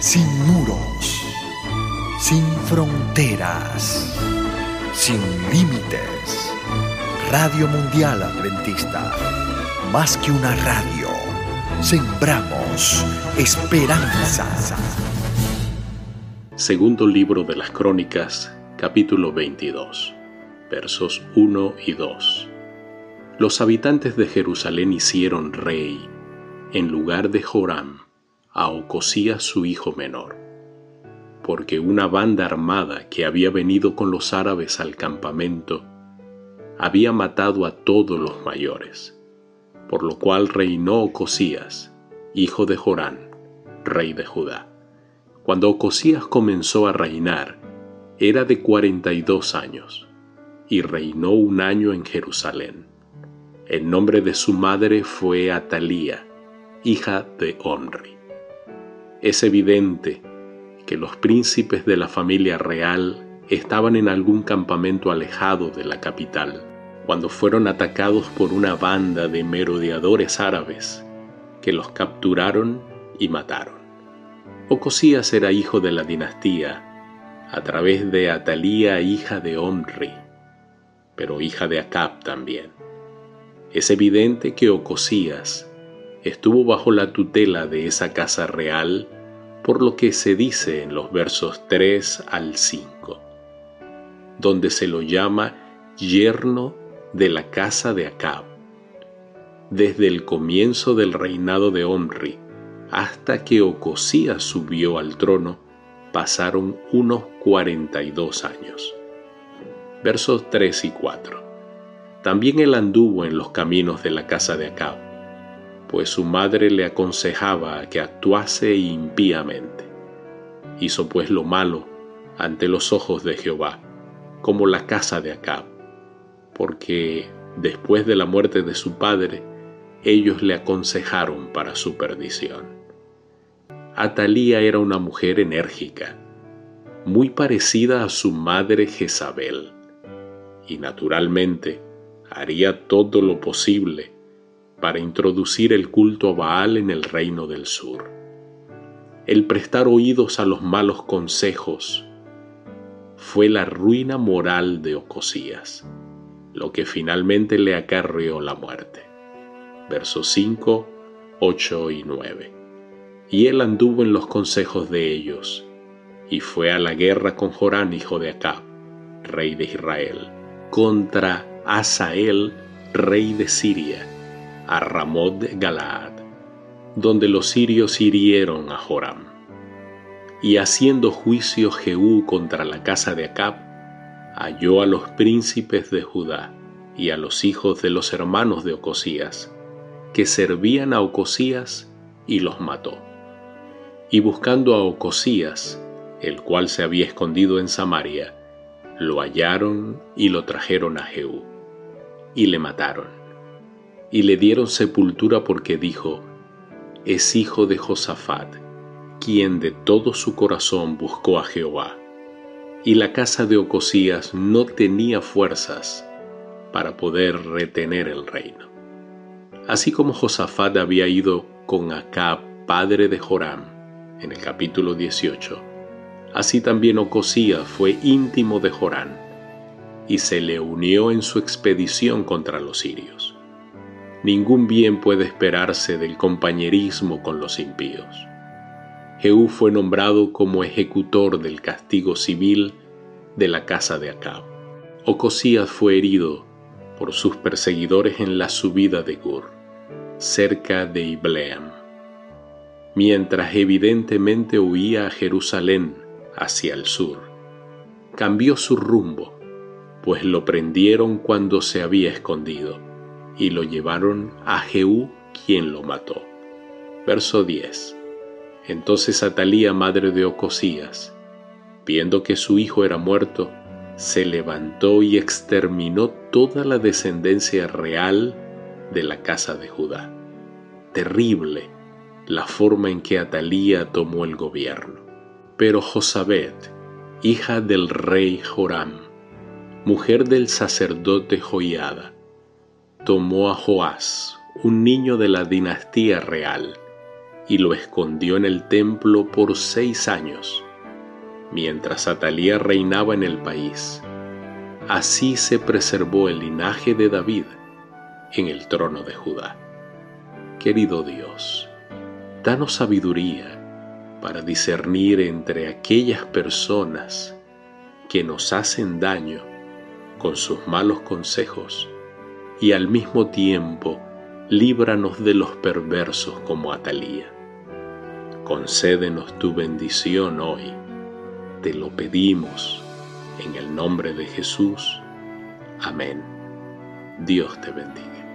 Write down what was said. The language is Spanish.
sin muros, sin fronteras, sin límites. Radio Mundial Adventista, más que una radio, sembramos esperanza. Segundo libro de las Crónicas, capítulo 22, versos 1 y 2. Los habitantes de Jerusalén hicieron rey, en lugar de Joram, a Ocosías su hijo menor, porque una banda armada que había venido con los árabes al campamento había matado a todos los mayores, por lo cual reinó Ocosías, hijo de Jorán, rey de Judá. Cuando Ocosías comenzó a reinar, era de cuarenta y dos años, y reinó un año en Jerusalén. El nombre de su madre fue Atalía, hija de Omri. Es evidente que los príncipes de la familia real estaban en algún campamento alejado de la capital cuando fueron atacados por una banda de merodeadores árabes que los capturaron y mataron. Ocosías era hijo de la dinastía a través de Atalía, hija de Omri, pero hija de Acab también. Es evidente que Ocosías estuvo bajo la tutela de esa casa real, por lo que se dice en los versos 3 al 5, donde se lo llama yerno de la casa de Acab. Desde el comienzo del reinado de Omri hasta que Ocosías subió al trono, pasaron unos 42 años. Versos 3 y 4. También él anduvo en los caminos de la casa de Acab pues su madre le aconsejaba que actuase impíamente. Hizo pues lo malo ante los ojos de Jehová, como la casa de Acab, porque después de la muerte de su padre, ellos le aconsejaron para su perdición. Atalía era una mujer enérgica, muy parecida a su madre Jezabel, y naturalmente haría todo lo posible para introducir el culto a Baal en el reino del sur. El prestar oídos a los malos consejos fue la ruina moral de Ocosías, lo que finalmente le acarreó la muerte. Versos 5, 8 y 9. Y él anduvo en los consejos de ellos, y fue a la guerra con Jorán, hijo de Acab, rey de Israel, contra Asael, rey de Siria, a Ramot Galaad, donde los sirios hirieron a Joram. Y haciendo juicio Jehú contra la casa de Acab, halló a los príncipes de Judá y a los hijos de los hermanos de Ocosías, que servían a Ocosías, y los mató. Y buscando a Ocosías, el cual se había escondido en Samaria, lo hallaron y lo trajeron a Jehú, y le mataron y le dieron sepultura porque dijo, es hijo de Josafat, quien de todo su corazón buscó a Jehová. Y la casa de Ocosías no tenía fuerzas para poder retener el reino. Así como Josafat había ido con Acab, padre de Joram, en el capítulo 18, así también Ocosías fue íntimo de Joram y se le unió en su expedición contra los sirios ningún bien puede esperarse del compañerismo con los impíos. Jehú fue nombrado como ejecutor del castigo civil de la casa de Acab. Ocosías fue herido por sus perseguidores en la subida de Gur, cerca de Ibleam, mientras evidentemente huía a Jerusalén hacia el sur. Cambió su rumbo, pues lo prendieron cuando se había escondido y lo llevaron a Jehú, quien lo mató. Verso 10. Entonces Atalía, madre de Ocosías, viendo que su hijo era muerto, se levantó y exterminó toda la descendencia real de la casa de Judá. Terrible la forma en que Atalía tomó el gobierno. Pero Josabet, hija del rey Joram, mujer del sacerdote Joiada, tomó a Joás, un niño de la dinastía real, y lo escondió en el templo por seis años, mientras Atalía reinaba en el país. Así se preservó el linaje de David en el trono de Judá. Querido Dios, danos sabiduría para discernir entre aquellas personas que nos hacen daño con sus malos consejos y al mismo tiempo líbranos de los perversos como Atalía. Concédenos tu bendición hoy, te lo pedimos en el nombre de Jesús. Amén. Dios te bendiga.